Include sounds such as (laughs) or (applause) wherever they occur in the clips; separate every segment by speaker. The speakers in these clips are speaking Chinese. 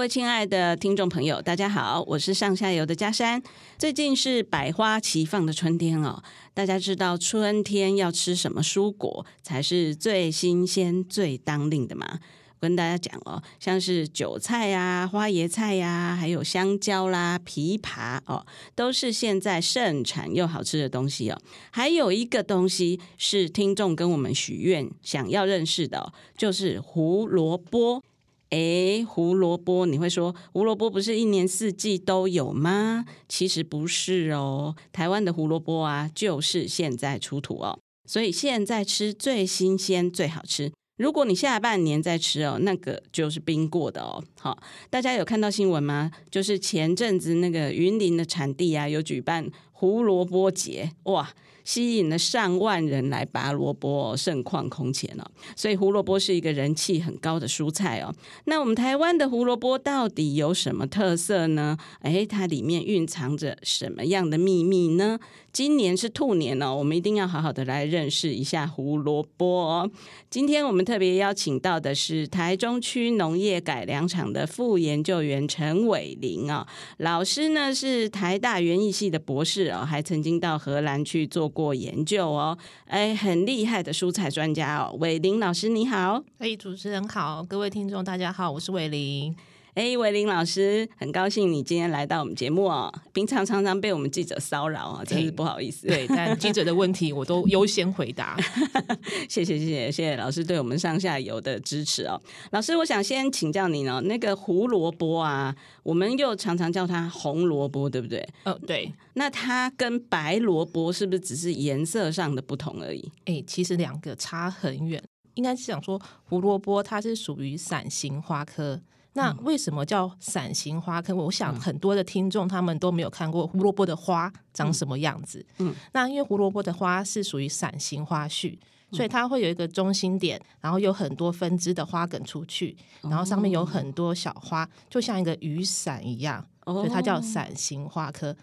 Speaker 1: 各位亲爱的听众朋友，大家好，我是上下游的嘉山。最近是百花齐放的春天哦，大家知道春天要吃什么蔬果才是最新鲜、最当令的吗？跟大家讲哦，像是韭菜呀、花椰菜呀，还有香蕉啦、枇杷哦，都是现在盛产又好吃的东西哦。还有一个东西是听众跟我们许愿想要认识的，就是胡萝卜。诶，胡萝卜，你会说胡萝卜不是一年四季都有吗？其实不是哦，台湾的胡萝卜啊，就是现在出土哦，所以现在吃最新鲜、最好吃。如果你下半年再吃哦，那个就是冰过的哦。好，大家有看到新闻吗？就是前阵子那个云林的产地啊，有举办胡萝卜节，哇！吸引了上万人来拔萝卜哦，盛况空前哦，所以胡萝卜是一个人气很高的蔬菜哦。那我们台湾的胡萝卜到底有什么特色呢？诶，它里面蕴藏着什么样的秘密呢？今年是兔年哦，我们一定要好好的来认识一下胡萝卜哦。今天我们特别邀请到的是台中区农业改良场的副研究员陈伟霖哦，老师呢是台大园艺系的博士哦，还曾经到荷兰去做过研究哦，哎，很厉害的蔬菜专家哦。伟霖老师你好，
Speaker 2: 哎，主持人好，各位听众大家好，我是伟林。
Speaker 1: 哎，伟林老师，很高兴你今天来到我们节目哦。平常常常被我们记者骚扰啊，真是不好意思。
Speaker 2: 对，但记者的问题我都优先回答。(laughs)
Speaker 1: 谢谢谢谢谢谢老师对我们上下游的支持哦。老师，我想先请教你呢，那个胡萝卜啊，我们又常常叫它红萝卜，对不对？
Speaker 2: 哦，对。
Speaker 1: 那它跟白萝卜是不是只是颜色上的不同而已？
Speaker 2: 哎，其实两个差很远。应该是想说胡萝卜它是属于伞形花科。那为什么叫伞形花科？我想很多的听众他们都没有看过胡萝卜的花长什么样子。嗯，那因为胡萝卜的花是属于伞形花序，所以它会有一个中心点，然后有很多分支的花梗出去，然后上面有很多小花，就像一个雨伞一样，所以它叫伞形花科。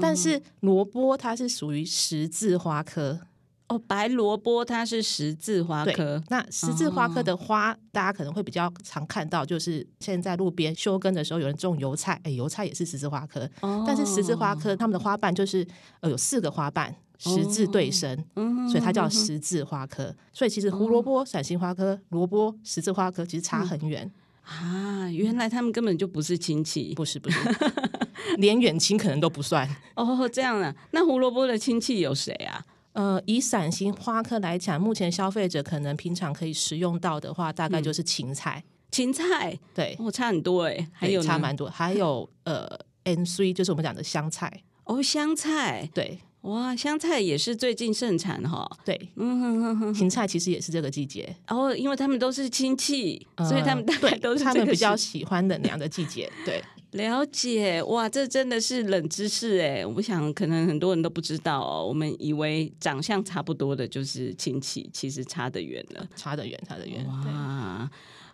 Speaker 2: 但是萝卜它是属于十字花科。
Speaker 1: 哦，白萝卜它是十字花科。
Speaker 2: 那十字花科的花，哦、大家可能会比较常看到，就是现在路边休耕的时候，有人种油菜，哎，油菜也是十字花科。哦、但是十字花科它们的花瓣就是呃有四个花瓣，十字对生，哦、所以它叫十字花科。哦、所以其实胡萝卜、伞形花科、萝卜、十字花科其实差很远、
Speaker 1: 嗯、啊。原来他们根本就不是亲戚，
Speaker 2: 不是不是，(laughs) 连远亲可能都不算。
Speaker 1: 哦，这样啊？那胡萝卜的亲戚有谁啊？
Speaker 2: 呃，以伞形花科来讲，目前消费者可能平常可以食用到的话，大概就是芹菜。
Speaker 1: 嗯、芹菜，对，我、哦、差很多哎，还有
Speaker 2: 差蛮多，还有呃，N C 就是我们讲的香菜。
Speaker 1: 哦，香菜，
Speaker 2: 对，
Speaker 1: 哇，香菜也是最近盛产哈、哦。
Speaker 2: 对，嗯哼哼哼，芹菜其实也是这个季节。
Speaker 1: 然后、哦，因为他们都是亲戚，呃、所以他们大概都是
Speaker 2: 他们比较喜欢的那样的季节。对。
Speaker 1: 了解哇，这真的是冷知识哎！我想可能很多人都不知道哦。我们以为长相差不多的就是亲戚，其实差得远了，
Speaker 2: 差得远，差得远。
Speaker 1: 哇，对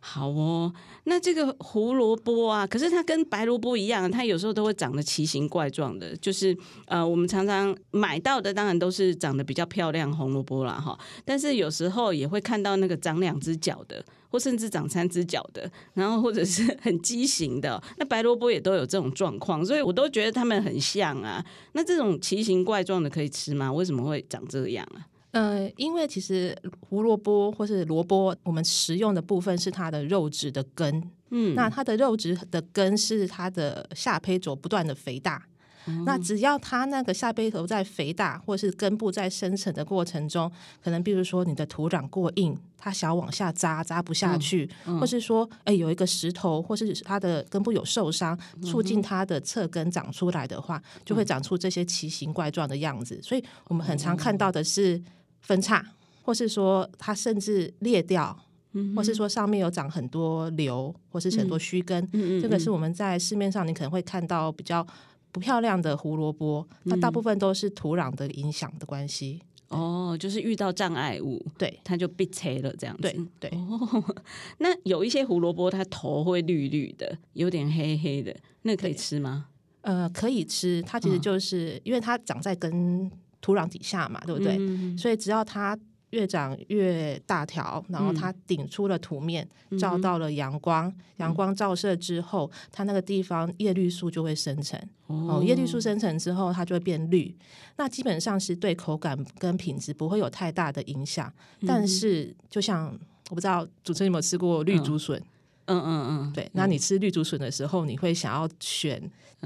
Speaker 1: 好哦。那这个胡萝卜啊，可是它跟白萝卜一样，它有时候都会长得奇形怪状的。就是呃，我们常常买到的当然都是长得比较漂亮红萝卜啦哈，但是有时候也会看到那个长两只脚的。或甚至长三只脚的，然后或者是很畸形的，那白萝卜也都有这种状况，所以我都觉得它们很像啊。那这种奇形怪状的可以吃吗？为什么会长这样啊？
Speaker 2: 呃，因为其实胡萝卜或是萝卜，我们食用的部分是它的肉质的根，嗯，那它的肉质的根是它的下胚轴不断的肥大。那只要它那个下胚头在肥大，或是根部在生成的过程中，可能比如说你的土壤过硬，它想要往下扎，扎不下去，嗯嗯、或是说，哎，有一个石头，或是它的根部有受伤，促进它的侧根长出来的话，就会长出这些奇形怪状的样子。所以我们很常看到的是分叉，或是说它甚至裂掉，或是说上面有长很多瘤，或是很多须根。这个是我们在市面上你可能会看到比较。不漂亮的胡萝卜，它大部分都是土壤的影响的关系。
Speaker 1: 哦，就是遇到障碍物，
Speaker 2: 对，
Speaker 1: 它就被切了这样子。
Speaker 2: 对对。
Speaker 1: 哦，(laughs) 那有一些胡萝卜，它头会绿绿的，有点黑黑的，那可以吃吗？
Speaker 2: 呃，可以吃。它其实就是、嗯、因为它长在根土壤底下嘛，对不对？嗯、所以只要它。越长越大条，然后它顶出了土面，嗯、照到了阳光，阳光照射之后，它那个地方叶绿素就会生成。哦，叶绿素生成之后，它就会变绿。那基本上是对口感跟品质不会有太大的影响。嗯、但是，就像我不知道主持人有没有吃过绿竹笋？
Speaker 1: 嗯嗯嗯，
Speaker 2: 对。那你吃绿竹笋的时候，你会想要选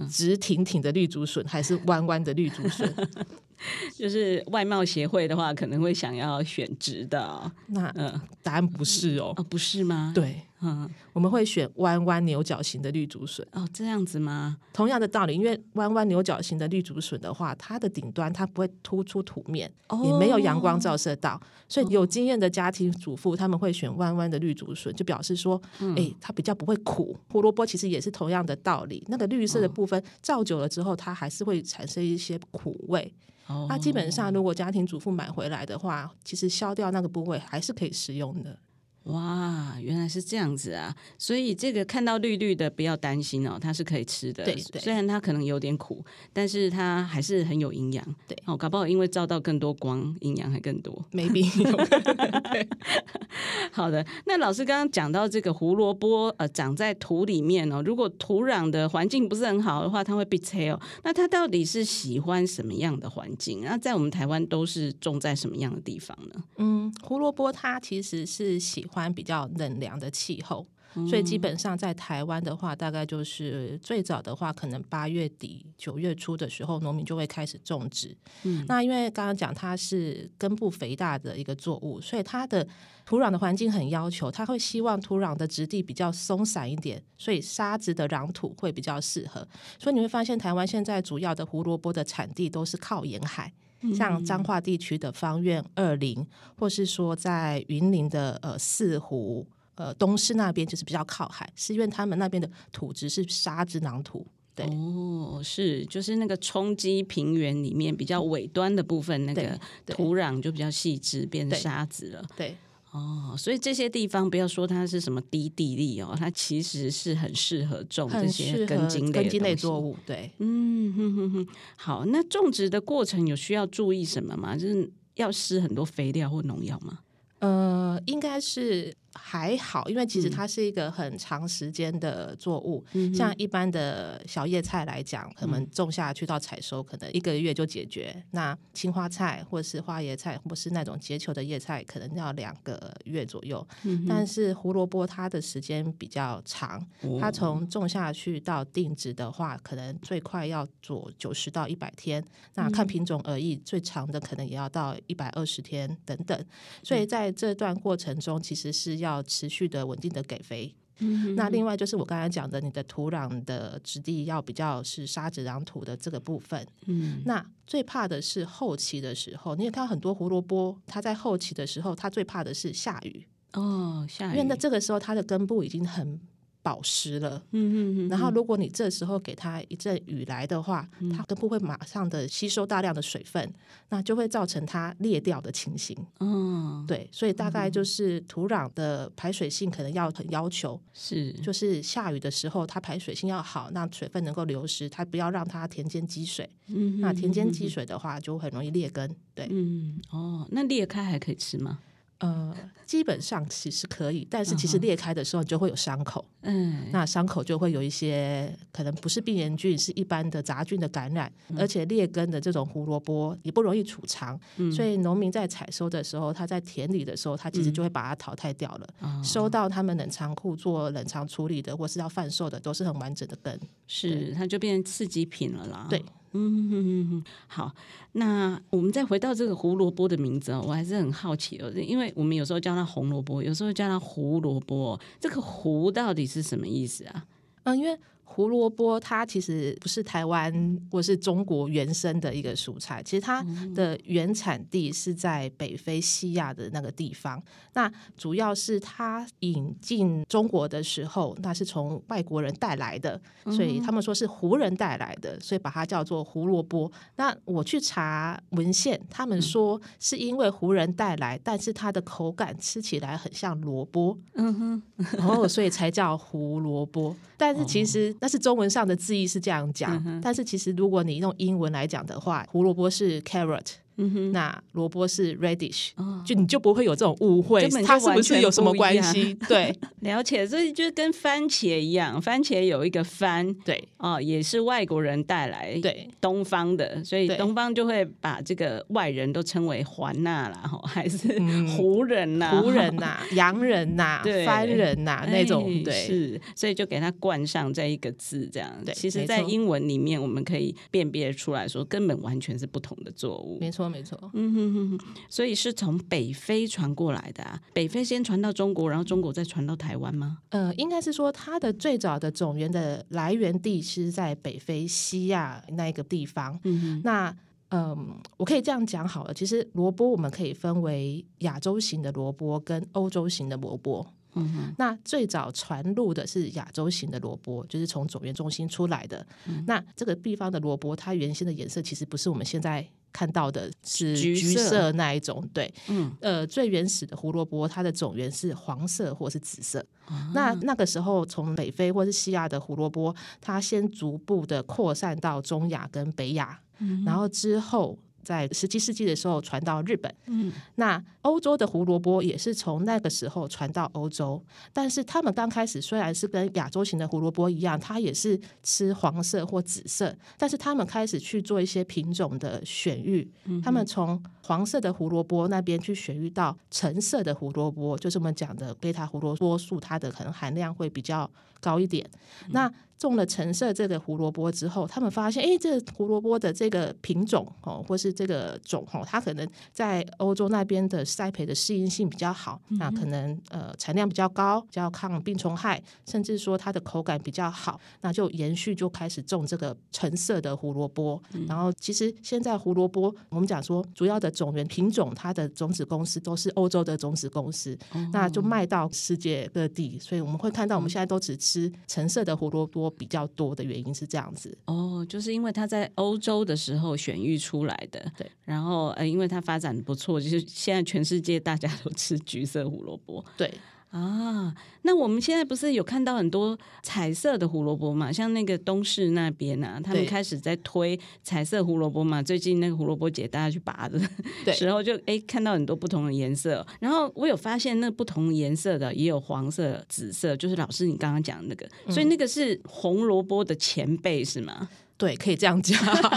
Speaker 2: 直挺挺的绿竹笋，还是弯弯的绿竹笋？(laughs) (laughs)
Speaker 1: 就是外貌协会的话，可能会想要选职的、哦。
Speaker 2: 那嗯，答案不是哦。
Speaker 1: 哦，不是吗？
Speaker 2: 对，
Speaker 1: 嗯，
Speaker 2: 我们会选弯弯牛角形的绿竹笋。
Speaker 1: 哦，这样子吗？
Speaker 2: 同样的道理，因为弯弯牛角形的绿竹笋的话，它的顶端它不会突出土面，哦、也没有阳光照射到，所以有经验的家庭主妇他们会选弯弯的绿竹笋，就表示说，哎、嗯欸，它比较不会苦。胡萝卜其实也是同样的道理，那个绿色的部分照久了之后，它还是会产生一些苦味。那、啊、基本上，如果家庭主妇买回来的话，其实削掉那个部位还是可以食用的。
Speaker 1: 哇，原来是这样子啊！所以这个看到绿绿的不要担心哦，它是可以吃的。
Speaker 2: 对，对，
Speaker 1: 虽然它可能有点苦，但是它还是很有营养。
Speaker 2: 对，
Speaker 1: 哦，搞不好因为照到更多光，营养还更多。
Speaker 2: Maybe。(laughs) (laughs)
Speaker 1: 好的，那老师刚刚讲到这个胡萝卜，呃，长在土里面哦，如果土壤的环境不是很好的话，它会被拆哦。那它到底是喜欢什么样的环境？那在我们台湾都是种在什么样的地方呢？
Speaker 2: 嗯，胡萝卜它其实是喜欢。欢比较冷凉的气候，所以基本上在台湾的话，大概就是最早的话，可能八月底九月初的时候，农民就会开始种植。嗯，那因为刚刚讲它是根部肥大的一个作物，所以它的土壤的环境很要求，它会希望土壤的质地比较松散一点，所以沙质的壤土会比较适合。所以你会发现，台湾现在主要的胡萝卜的产地都是靠沿海。像彰化地区的方院、二林，或是说在云林的呃四湖、呃东市那边，就是比较靠海，是因为他们那边的土质是沙质壤土。对，
Speaker 1: 哦，是，就是那个冲积平原里面比较尾端的部分，那个土壤就比较细致，变成沙子了。
Speaker 2: 对。对
Speaker 1: 哦，所以这些地方不要说它是什么低地力哦，它其实是很适合种这些根茎类
Speaker 2: 根茎类作物。对，
Speaker 1: 嗯哼哼哼。好，那种植的过程有需要注意什么吗？就是要施很多肥料或农药吗？
Speaker 2: 呃，应该是。还好，因为其实它是一个很长时间的作物。嗯、像一般的小叶菜来讲，可能种下去到采收，可能一个月就解决。那青花菜或是花椰菜，或是那种结球的叶菜，可能要两个月左右。嗯、但是胡萝卜它的时间比较长，它从种下去到定植的话，可能最快要做九十到一百天。那看品种而异，最长的可能也要到一百二十天等等。所以在这段过程中，其实是要持续的稳定的给肥，嗯、那另外就是我刚才讲的，你的土壤的质地要比较是沙质壤土的这个部分。嗯，那最怕的是后期的时候，你也看到很多胡萝卜，它在后期的时候，它最怕的是下雨
Speaker 1: 哦，下雨，
Speaker 2: 因为那这个时候它的根部已经很。保湿了，嗯嗯嗯，然后如果你这时候给它一阵雨来的话，嗯、它根部会马上的吸收大量的水分，那就会造成它裂掉的情形。嗯，对，所以大概就是土壤的排水性可能要很要求，是，就是下雨的时候它排水性要好，让水分能够流失，它不要让它田间积水。嗯，那田间积水的话就很容易裂根。对，嗯，
Speaker 1: 哦，那裂开还可以吃吗？
Speaker 2: 呃，基本上其实可以，但是其实裂开的时候就会有伤口，嗯，那伤口就会有一些可能不是病原菌，是一般的杂菌的感染，嗯、而且裂根的这种胡萝卜也不容易储藏，嗯、所以农民在采收的时候，他在田里的时候，他其实就会把它淘汰掉了，嗯、收到他们冷藏库做冷藏处理的，或是要贩售的，都是很完整的根，
Speaker 1: 是它就变成次级品了啦，
Speaker 2: 对。
Speaker 1: 嗯哼哼哼，好，那我们再回到这个胡萝卜的名字哦，我还是很好奇哦，因为我们有时候叫它红萝卜，有时候叫它胡萝卜，这个“胡”到底是什么意思啊？
Speaker 2: 嗯，因为胡萝卜它其实不是台湾或是中国原生的一个蔬菜，其实它的原产地是在北非西亚的那个地方。那主要是它引进中国的时候，那是从外国人带来的，所以他们说是胡人带来的，所以把它叫做胡萝卜。那我去查文献，他们说是因为胡人带来，但是它的口感吃起来很像萝卜，嗯哼，然后所以才叫胡萝卜。但是其实。但是中文上的字义是这样讲，嗯、但是其实如果你用英文来讲的话，胡萝卜是 carrot。嗯哼，那萝卜是 radish，哦，就你就不会有这种误会，它是不是有什么关系？(laughs) 对，(laughs)
Speaker 1: 了解，所以就跟番茄一样，番茄有一个番，
Speaker 2: 对，
Speaker 1: 哦，也是外国人带来，
Speaker 2: 对，
Speaker 1: 东方的，所以东方就会把这个外人都称为环纳啦，哈，(laughs) 还是胡人呐，
Speaker 2: 胡人呐，洋人呐，番人呐那种，对，
Speaker 1: 是，所以就给它冠上这一个字，这样，对，其实，在英文里面我们可以辨别出来说，根本完全是不同的作物，
Speaker 2: 没错。没错，
Speaker 1: 嗯哼哼，所以是从北非传过来的啊。北非先传到中国，然后中国再传到台湾吗？
Speaker 2: 呃，应该是说它的最早的种源的来源地是在北非西亚那一个地方。嗯哼，那嗯、呃，我可以这样讲好了。其实萝卜我们可以分为亚洲型的萝卜跟欧洲型的萝卜。嗯哼，那最早传入的是亚洲型的萝卜，就是从种源中心出来的。嗯、那这个地方的萝卜，它原先的颜色其实不是我们现在。看到的是橘色。那一种，对，嗯，呃，最原始的胡萝卜，它的种源是黄色或是紫色。啊、那那个时候，从北非或是西亚的胡萝卜，它先逐步的扩散到中亚跟北亚，嗯、然后之后。在十七世纪的时候传到日本，嗯，那欧洲的胡萝卜也是从那个时候传到欧洲，但是他们刚开始虽然是跟亚洲型的胡萝卜一样，它也是吃黄色或紫色，但是他们开始去做一些品种的选育，嗯、他们从黄色的胡萝卜那边去选育到橙色的胡萝卜，就是我们讲的贝塔胡萝卜素，它的可能含量会比较高一点，嗯、那。种了橙色这个胡萝卜之后，他们发现，哎，这个胡萝卜的这个品种哦，或是这个种哦，它可能在欧洲那边的栽培的适应性比较好，嗯、那可能呃产量比较高，比较抗病虫害，甚至说它的口感比较好，那就延续就开始种这个橙色的胡萝卜。嗯、然后其实现在胡萝卜，我们讲说主要的种源品种，它的种子公司都是欧洲的种子公司，嗯、那就卖到世界各地，所以我们会看到我们现在都只吃橙色的胡萝卜。比较多的原因是这样子。
Speaker 1: 哦，就是因为它在欧洲的时候选育出来的，
Speaker 2: 对，
Speaker 1: 然后呃，因为它发展不错，就是现在全世界大家都吃橘色胡萝卜，
Speaker 2: 对
Speaker 1: 啊。那我们现在不是有看到很多彩色的胡萝卜嘛？像那个东市那边啊，他们开始在推彩色胡萝卜嘛。最近那个胡萝卜节大家去拔的 (laughs) 时候就，就哎看到很多不同的颜色。然后我有发现，那不同颜色的也有黄色、紫色，就是老师你刚刚讲的那个，嗯、所以那个是红萝卜的前辈是吗？
Speaker 2: 对，可以这样讲，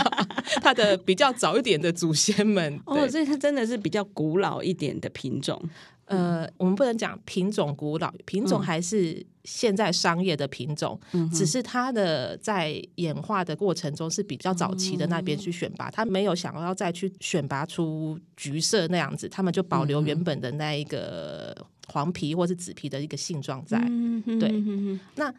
Speaker 2: (laughs) 它的比较早一点的祖先们
Speaker 1: 哦，所以它真的是比较古老一点的品种。
Speaker 2: 呃，我们不能讲品种古老，品种还是现在商业的品种，嗯、只是它的在演化的过程中是比较早期的那边去选拔，它、嗯、没有想要再去选拔出橘色那样子，他们就保留原本的那一个黄皮或是紫皮的一个性状在。嗯、对，嗯、那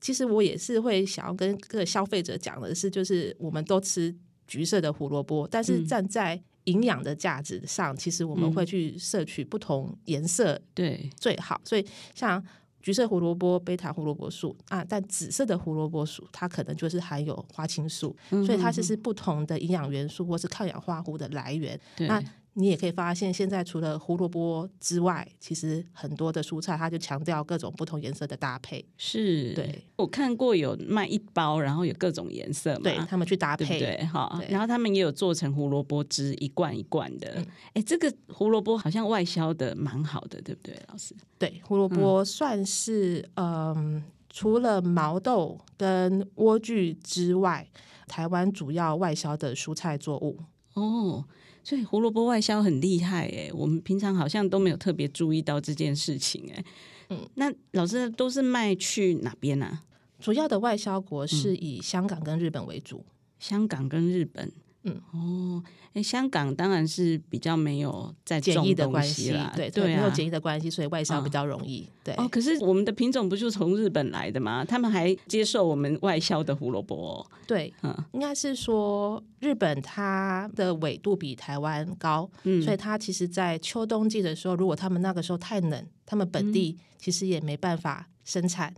Speaker 2: 其实我也是会想要跟各个消费者讲的是，就是我们都吃橘色的胡萝卜，但是站在营养的价值上，其实我们会去摄取不同颜色对最好。嗯、所以像橘色胡萝卜、贝塔胡萝卜素啊，但紫色的胡萝卜素它可能就是含有花青素，所以它就是不同的营养元素或是抗氧化物的来源。那你也可以发现，现在除了胡萝卜之外，其实很多的蔬菜，它就强调各种不同颜色的搭配。
Speaker 1: 是，
Speaker 2: 对，
Speaker 1: 我看过有卖一包，然后有各种颜色嘛，
Speaker 2: 对他们去搭配，
Speaker 1: 对，哈，然后他们也有做成胡萝卜汁，一罐一罐的。哎、嗯，这个胡萝卜好像外销的蛮好的，对不对，老师？
Speaker 2: 对，胡萝卜算是嗯、呃，除了毛豆跟莴苣之外，台湾主要外销的蔬菜作物。
Speaker 1: 哦。所以胡萝卜外销很厉害哎，我们平常好像都没有特别注意到这件事情哎。嗯，那老师都是卖去哪边呢？啊？
Speaker 2: 主要的外销国是以香港跟日本为主。
Speaker 1: 香港跟日本，
Speaker 2: 嗯，
Speaker 1: 哦，哎，香港当然是比较没有在
Speaker 2: 检疫的关系，对
Speaker 1: 对、啊，
Speaker 2: 没有检疫的关系，所以外销比较容易。哦、对
Speaker 1: 哦，可是我们的品种不就从日本来的吗？他们还接受我们外销的胡萝卜、哦。
Speaker 2: 对，嗯，应该是说日本它的纬度比台湾高，嗯，所以它其实，在秋冬季的时候，如果他们那个时候太冷，他们本地其实也没办法。生产，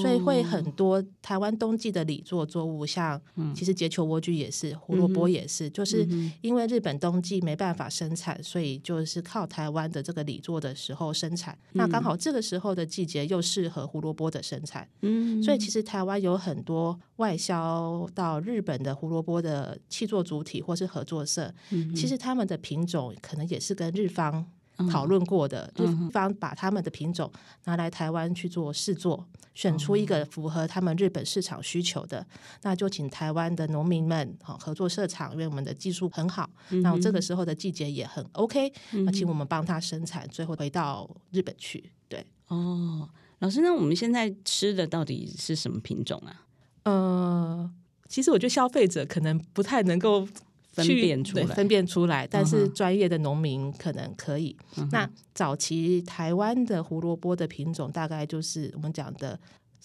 Speaker 2: 所以会很多台湾冬季的里作作物，像其实结球莴苣也是，胡萝卜也是，就是因为日本冬季没办法生产，所以就是靠台湾的这个里作的时候生产。那刚好这个时候的季节又适合胡萝卜的生产，所以其实台湾有很多外销到日本的胡萝卜的气作主体或是合作社，其实他们的品种可能也是跟日方。讨论过的，日方把他们的品种拿来台湾去做试做，选出一个符合他们日本市场需求的，那就请台湾的农民们合作设厂，因为我们的技术很好，然后这个时候的季节也很 OK，那请我们帮他生产，最后回到日本去。对，
Speaker 1: 哦，老师，那我们现在吃的到底是什么品种啊？
Speaker 2: 呃，其实我觉得消费者可能不太能够。
Speaker 1: 分辨出来，
Speaker 2: 分辨出来，但是专业的农民可能可以。Uh. 那早期台湾的胡萝卜的品种，大概就是我们讲的。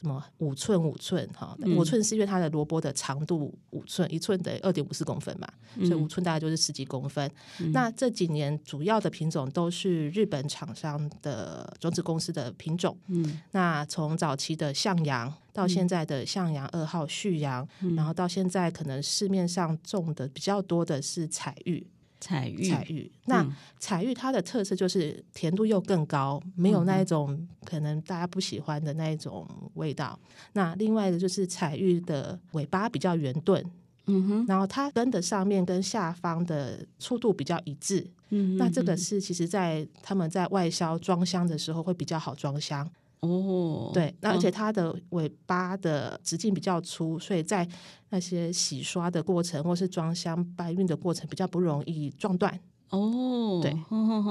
Speaker 2: 什么五寸五寸哈？五寸是因为它的萝卜的长度五寸，一寸等于二点五四公分嘛，所以五寸大概就是十几公分。嗯。那这几年主要的品种都是日本厂商的种子公司的品种。嗯。那从早期的向阳到现在的向阳二号、旭阳，嗯，然后到现在可能市面上种的比较多的是彩玉。
Speaker 1: 彩玉，
Speaker 2: 彩玉，那彩玉它的特色就是甜度又更高，嗯、没有那一种可能大家不喜欢的那一种味道。嗯、那另外的就是彩玉的尾巴比较圆钝，嗯哼，然后它根的上面跟下方的粗度比较一致，嗯，那这个是其实在他们在外销装箱的时候会比较好装箱。哦，对，那而且它的尾巴的直径比较粗，所以在那些洗刷的过程或是装箱搬运的过程比较不容易撞断。哦，对，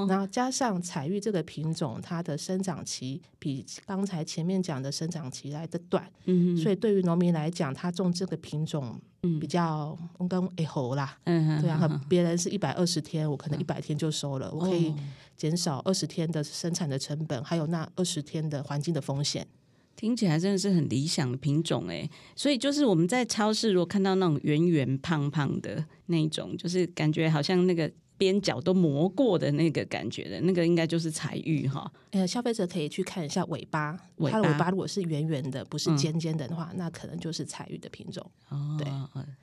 Speaker 2: 然后加上彩玉这个品种，它的生长期比刚才前面讲的生长期来的短，嗯，所以对于农民来讲，他种这个品种比较我跟哎吼啦，嗯，对啊，和别人是一百二十天，我可能一百天就收了，我可以。减少二十天的生产的成本，还有那二十天的环境的风险，
Speaker 1: 听起来真的是很理想的品种哎。所以就是我们在超市如果看到那种圆圆胖胖的那种，就是感觉好像那个。边角都磨过的那个感觉的那个，应该就是彩玉哈。
Speaker 2: 呃，消费者可以去看一下尾巴，尾巴它的尾巴如果是圆圆的，不是尖尖的的话，嗯，那可能就是彩玉的品种。哦，对，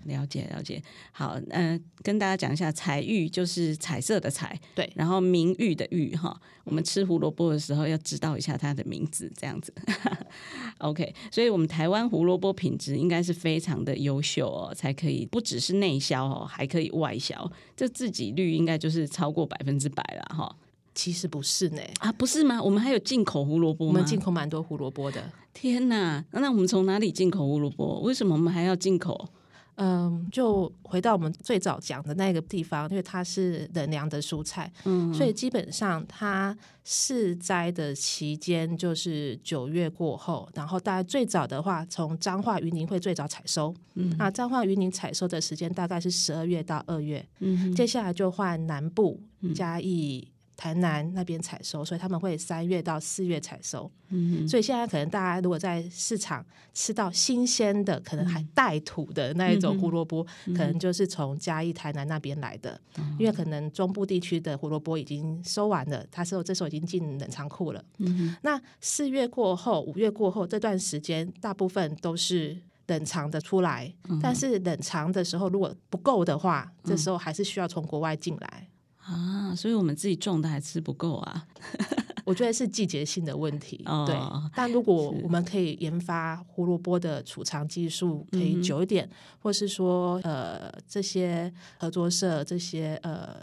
Speaker 1: 了解了解。好，嗯，呃，跟大家讲一下，彩玉就是彩色的彩，
Speaker 2: 对，
Speaker 1: 然后名玉的玉哈。我们吃胡萝卜的时候要知道一下它的名字，这样子。(laughs) OK，所以我们台湾胡萝卜品质应该是非常的优秀哦，才可以不只是内销哦，还可以外销，这自给率应该就是超过百分之百了哈。
Speaker 2: 其实不是呢，
Speaker 1: 啊，不是吗？我们还有进口胡萝卜吗？
Speaker 2: 我们进口蛮多胡萝卜的。
Speaker 1: 天哪，那我们从哪里进口胡萝卜？为什么我们还要进口？
Speaker 2: 嗯，就回到我们最早讲的那个地方，因为它是冷凉的蔬菜，嗯，所以基本上它试栽的期间就是九月过后，然后大概最早的话，从彰化云林会最早采收，嗯，那彰化云林采收的时间大概是十二月到二月，嗯，接下来就换南部嘉义。台南那边采收，所以他们会三月到四月采收。嗯，所以现在可能大家如果在市场吃到新鲜的，可能还带土的那一种胡萝卜，嗯，可能就是从嘉义、台南那边来的，嗯。因为可能中部地区的胡萝卜已经收完了，它说这时候已经进冷藏库了。嗯，那四月过后、五月过后这段时间，大部分都是冷藏的出来，嗯。但是冷藏的时候如果不够的话，这时候还是需要从国外进来。
Speaker 1: 啊，所以我们自己种的还吃不够啊！(laughs)
Speaker 2: 我觉得是季节性的问题。哦、对，但如果我们可以研发胡萝卜的储藏技术可以久一点，嗯、或是说呃这些合作社这些呃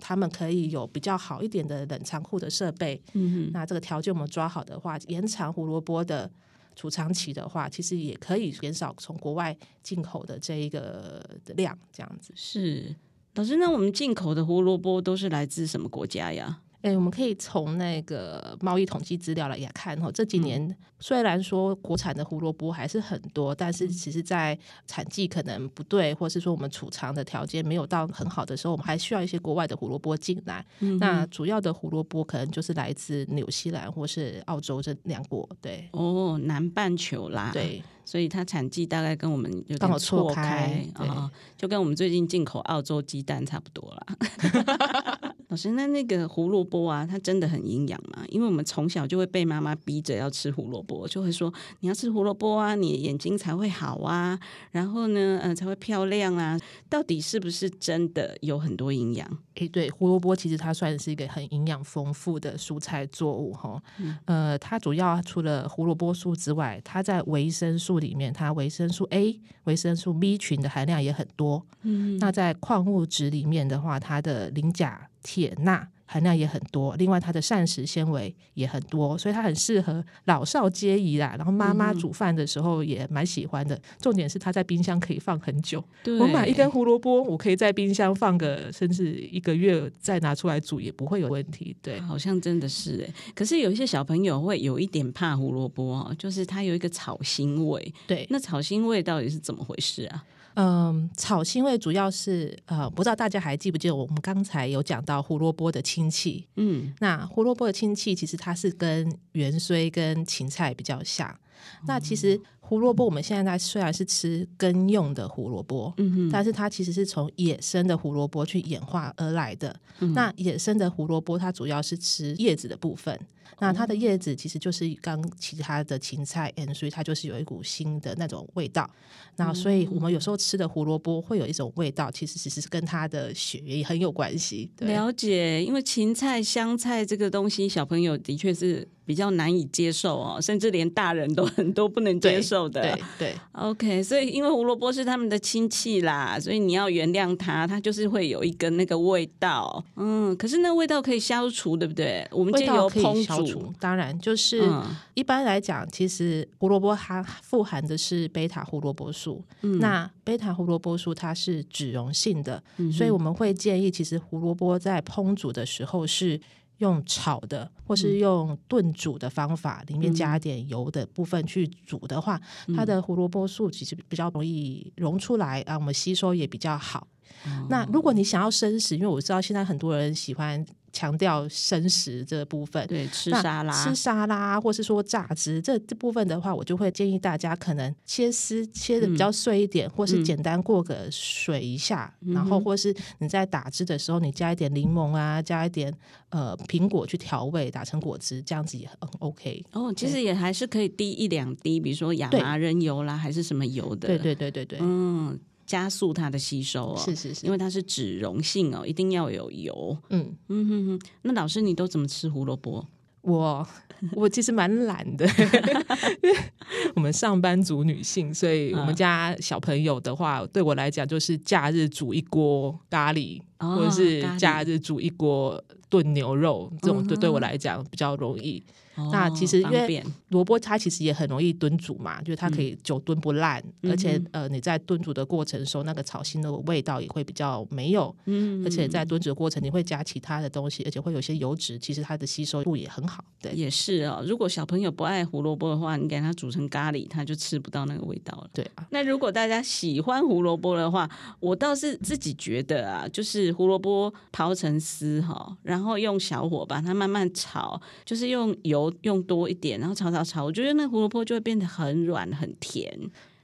Speaker 2: 他们可以有比较好一点的冷藏库的设备，嗯，那这个条件我们抓好的话，延长胡萝卜的储藏期的话，其实也可以减少从国外进口的这一个的量，这样子
Speaker 1: 是。老师，那我们进口的胡萝卜都是来自什么国家呀？
Speaker 2: 哎，我们可以从那个贸易统计资料来看哦，这几年虽然说国产的胡萝卜还是很多，但是其实在产季可能不对，或是说我们储藏的条件没有到很好的时候，我们还需要一些国外的胡萝卜进来。嗯、那主要的胡萝卜可能就是来自纽西兰或是澳洲这两国。对，
Speaker 1: 哦，南半球啦。
Speaker 2: 对，
Speaker 1: 所以它产季大概跟我们有点
Speaker 2: 刚好
Speaker 1: 错
Speaker 2: 开，啊、
Speaker 1: 哦，就跟我们最近进口澳洲鸡蛋差不多啦。(laughs) 老师，那那个胡萝卜啊，它真的很营养吗？因为我们从小就会被妈妈逼着要吃胡萝卜，就会说你要吃胡萝卜啊，你的眼睛才会好啊，然后呢，呃，才会漂亮啊。到底是不是真的有很多营养？
Speaker 2: 诶，对，胡萝卜其实它算是一个很营养丰富的蔬菜作物哈。嗯、呃，它主要除了胡萝卜素之外，它在维生素里面，它维生素 A、维生素 B 群的含量也很多。嗯，那在矿物质里面的话，它的磷、钾。铁、钠含量也很多，另外它的膳食纤维也很多，所以它很适合老少皆宜啦。然后妈妈煮饭的时候也蛮喜欢的。嗯、重点是它在冰箱可以放很久。我买一根胡萝卜，我可以在冰箱放个甚至一个月，再拿出来煮也不会有问题。对，
Speaker 1: 好像真的是哎。可是有一些小朋友会有一点怕胡萝卜哦，就是它有一个草腥味。
Speaker 2: 对，
Speaker 1: 那草腥味到底是怎么回事啊？
Speaker 2: 嗯，草腥味主要是呃，不知道大家还记不记得我们刚才有讲到胡萝卜的亲戚？嗯，那胡萝卜的亲戚其实它是跟芫荽跟芹菜比较像。嗯、那其实胡萝卜我们现在虽然是吃根用的胡萝卜，嗯哼，但是它其实是从野生的胡萝卜去演化而来的。嗯、那野生的胡萝卜它主要是吃叶子的部分。那它的叶子其实就是刚其他的芹菜，嗯，所以它就是有一股新的那种味道。那所以我们有时候吃的胡萝卜会有一种味道，其实其实是跟它的血缘很有关系。
Speaker 1: 了解，因为芹菜、香菜这个东西，小朋友的确是比较难以接受哦，甚至连大人都很多不能接受的。
Speaker 2: 对对，对
Speaker 1: ，OK，所以因为胡萝卜是他们的亲戚啦，所以你要原谅它，它就是会有一根那个味道。嗯，可是那味道可以消除，对不对？我们借由烹煮，
Speaker 2: 当然就是一般来讲，其实胡萝卜它富含的是贝塔胡萝卜素。嗯，那贝塔胡萝卜素它是脂溶性的，嗯、所以我们会建议，其实胡萝卜在烹煮的时候是。用炒的，或是用炖煮的方法，里面加点油的部分去煮的话，嗯、它的胡萝卜素其实比较容易溶出来啊，我们吸收也比较好。哦、那如果你想要生食，因为我知道现在很多人喜欢。强调生食这部分，
Speaker 1: 对，吃沙拉，
Speaker 2: 吃沙拉，或是说榨汁这这部分的话，我就会建议大家可能切丝切的比较碎一点，嗯、或是简单过个水一下，嗯、然后或是你在打汁的时候，你加一点柠檬啊，加一点呃苹果去调味，打成果汁，这样子也很 OK。
Speaker 1: 哦，其实也还是可以滴一两滴，比如说亚麻仁油啦，对还是什么油的。
Speaker 2: 对对对对对，
Speaker 1: 嗯。加速它的吸收哦，
Speaker 2: 是是是，
Speaker 1: 因为它是脂溶性哦，一定要有油。
Speaker 2: 嗯
Speaker 1: 嗯哼哼，那老师你都怎么吃胡萝卜？
Speaker 2: 我 (laughs) 我其实蛮懒的，因 (laughs) 为我们上班族女性，所以我们家小朋友的话，对我来讲就是假日煮一锅咖喱，哦、或者是假日煮一锅炖牛肉，这种对对我来讲比较容易。哦、那其实因为萝卜它其实也很容易炖煮嘛，就是它可以久炖不烂，嗯、而且呃你在炖煮的过程时候，那个草腥的味道也会比较没有，嗯，而且在炖煮的过程你会加其他的东西，而且会有些油脂，其实它的吸收度也很好。对，
Speaker 1: 也是哦。如果小朋友不爱胡萝卜的话，你给他煮成咖喱，他就吃不到那个味道了。
Speaker 2: 对啊。
Speaker 1: 那如果大家喜欢胡萝卜的话，我倒是自己觉得啊，就是胡萝卜刨成丝哈，然后用小火把它慢慢炒，就是用油。用多一点，然后炒炒炒，我觉得那胡萝卜就会变得很软很甜，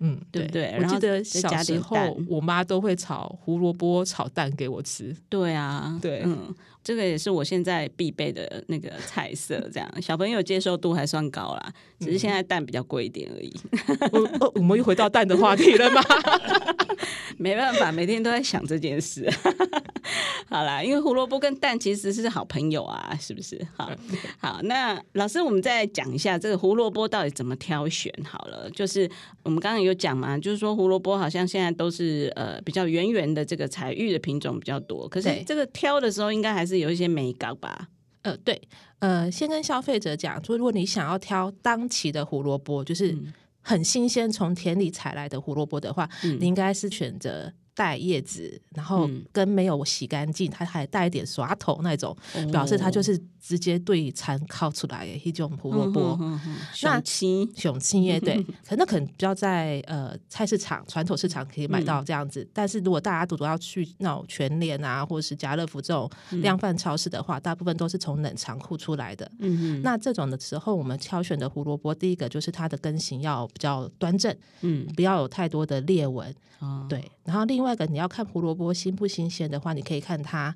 Speaker 2: 嗯，
Speaker 1: 对不
Speaker 2: 对？然后我记得小时候我妈都会炒胡萝卜炒蛋给我吃。
Speaker 1: 对啊，
Speaker 2: 对，
Speaker 1: 嗯，这个也是我现在必备的那个菜色。这样小朋友接受度还算高啦，只是现在蛋比较贵一点而已。
Speaker 2: 我我们又回到蛋的话题了吗？(laughs)
Speaker 1: 没办法，每天都在想这件事。(laughs) 好啦，因为胡萝卜跟蛋其实是好朋友啊，是不是？好，好，那老师，我们再讲一下这个胡萝卜到底怎么挑选好了。就是我们刚刚有讲嘛，就是说胡萝卜好像现在都是呃比较圆圆的这个彩玉的品种比较多，可是这个挑的时候应该还是有一些美感吧？
Speaker 2: 呃，对，呃，先跟消费者讲，说如果你想要挑当期的胡萝卜，就是很新鲜从田里采来的胡萝卜的话，嗯、你应该是选择。带叶子，然后根没有洗干净，它还带一点刷头那种，表示它就是直接对餐烤出来的一种胡萝卜。
Speaker 1: 那青
Speaker 2: 雄青叶对，可那可能比较在呃菜市场传统市场可以买到这样子，但是如果大家都都要去那种全联啊，或者是家乐福这种量贩超市的话，大部分都是从冷藏库出来的。嗯，那这种的时候，我们挑选的胡萝卜，第一个就是它的根型要比较端正，嗯，不要有太多的裂纹。对，然后另外一个你要看胡萝卜新不新鲜的话，你可以看它，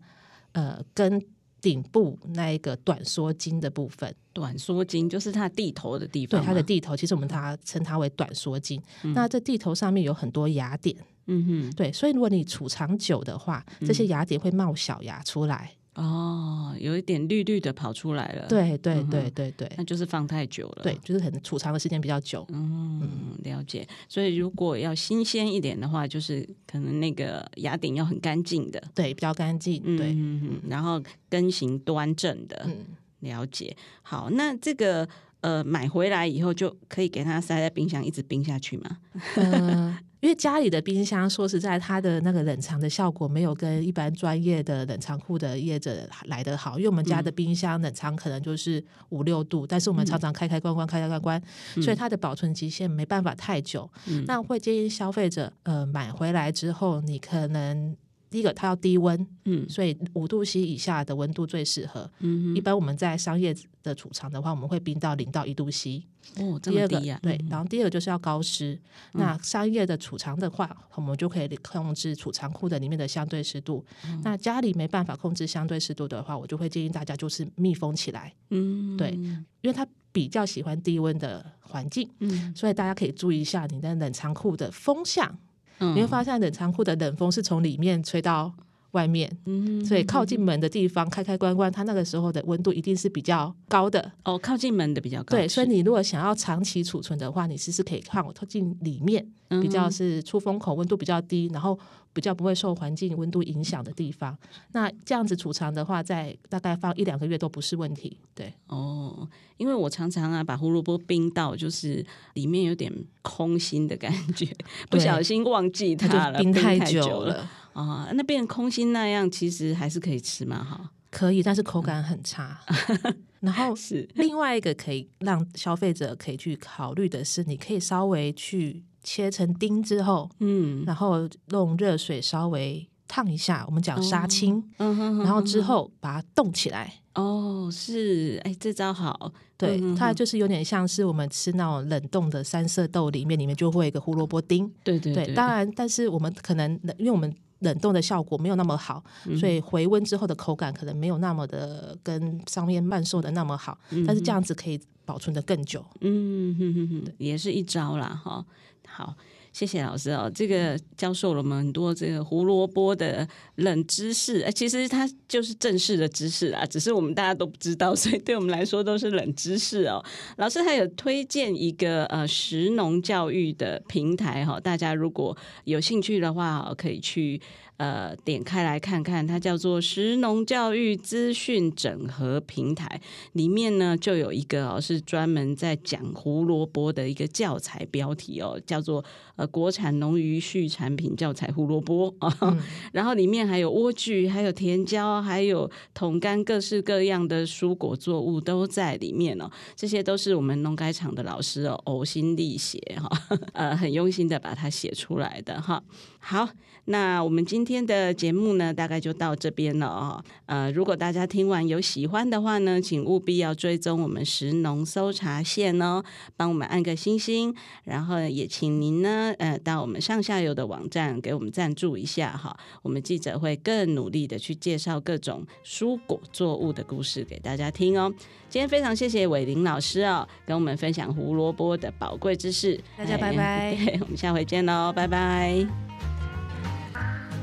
Speaker 2: 呃，根顶部那一个短缩筋的部分。
Speaker 1: 短缩筋就是它地头的地方。
Speaker 2: 对，它的地头，其实我们它称它为短缩筋。嗯、那这地头上面有很多芽点。嗯哼，对，所以如果你储藏久的话，这些芽点会冒小芽出来。
Speaker 1: 哦，有一点绿绿的跑出来了。
Speaker 2: 对对对对对，
Speaker 1: 那就是放太久了。
Speaker 2: 对，就是可能储藏的时间比较久。
Speaker 1: 嗯，了解。所以如果要新鲜一点的话，就是可能那个芽顶要很干净的。
Speaker 2: 对，比较干净。对，
Speaker 1: 嗯，然后根型端正的。嗯，了解。好，那这个呃买回来以后就可以给它塞在冰箱一直冰下去吗？
Speaker 2: 嗯。(laughs) 因为家里的冰箱，说实在，它的那个冷藏的效果没有跟一般专业的冷藏库的业者来得好。因为我们家的冰箱冷藏可能就是五六度，但是我们常常开开关关开开关关，所以它的保存期限没办法太久。那会建议消费者，呃，买回来之后，你可能。第一个，它要低温，嗯，所以五度 C 以下的温度最适合。嗯，一般我们在商业的储藏的话，我们会冰到零到一度 C。
Speaker 1: 哦，这么低啊？
Speaker 2: 对，然后第二个就是要高湿。嗯、那商业的储藏的话，我们就可以控制储藏库的里面的相对湿度。嗯、那家里没办法控制相对湿度的话，我就会建议大家就是密封起来。嗯，对，因为它比较喜欢低温的环境。嗯，所以大家可以注意一下你的冷藏库的风向。你会发现冷藏库的冷风是从里面吹到外面，嗯，所以靠近门的地方开开关关，它那个时候的温度一定是比较高的。
Speaker 1: 哦，靠近门的比较高。
Speaker 2: 对，所以你如果想要长期储存的话，你其实可以看我靠近里面，比较是出风口温度比较低，然后比较不会受环境温度影响的地方。那这样子储藏的话，在大概放一两个月都不是问题。对，
Speaker 1: 哦，因为我常常啊把胡萝卜冰到就是里面有点空心的感觉，不小心忘记它了，
Speaker 2: 冰太久了。
Speaker 1: 啊、哦，那变空心那样，其实还是可以吃嘛？哈，
Speaker 2: 可以，但是口感很差。(laughs) 然后是另外一个可以让消费者可以去考虑的是，你可以稍微去切成丁之后，嗯，然后用热水稍微烫一下，我们讲杀青，嗯哼，然后之后把它冻起来。
Speaker 1: 哦，是，哎，这招好，
Speaker 2: 对，它就是有点像是我们吃那种冷冻的三色豆，里面里面就会有一个胡萝卜丁。
Speaker 1: 对对对，
Speaker 2: 对，当然，但是我们可能因为我们。冷冻的效果没有那么好，所以回温之后的口感可能没有那么的跟上面慢售的那么好，嗯、但是这样子可以保存的更久。
Speaker 1: 嗯哼哼哼，也是一招啦，哈。好，谢谢老师哦，这个教授了我们很多这个胡萝卜的冷知识，哎，其实它就是正式的知识啊，只是我们大家都不知道，所以对我们来说都是冷知识哦。老师还有推荐一个呃食农教育的平台哈，大家如果有兴趣的话，可以去。呃，点开来看看，它叫做食农教育资讯整合平台，里面呢就有一个哦，是专门在讲胡萝卜的一个教材标题哦，叫做呃国产农渔畜产品教材胡萝卜啊，(laughs) 然后里面还有莴苣，还有甜椒，还有桶干，各式各样的蔬果作物都在里面哦，这些都是我们农改场的老师哦呕心沥血哈，呃，很用心的把它写出来的哈。好，那我们今天的节目呢，大概就到这边了哦。呃，如果大家听完有喜欢的话呢，请务必要追踪我们食农搜查线哦，帮我们按个星星，然后也请您呢，呃，到我们上下游的网站给我们赞助一下哈。我们记者会更努力的去介绍各种蔬果作物的故事给大家听哦。今天非常谢谢伟林老师哦，跟我们分享胡萝卜的宝贵知识。
Speaker 2: 大家拜拜，(laughs)
Speaker 1: 对，我们下回见喽，拜拜。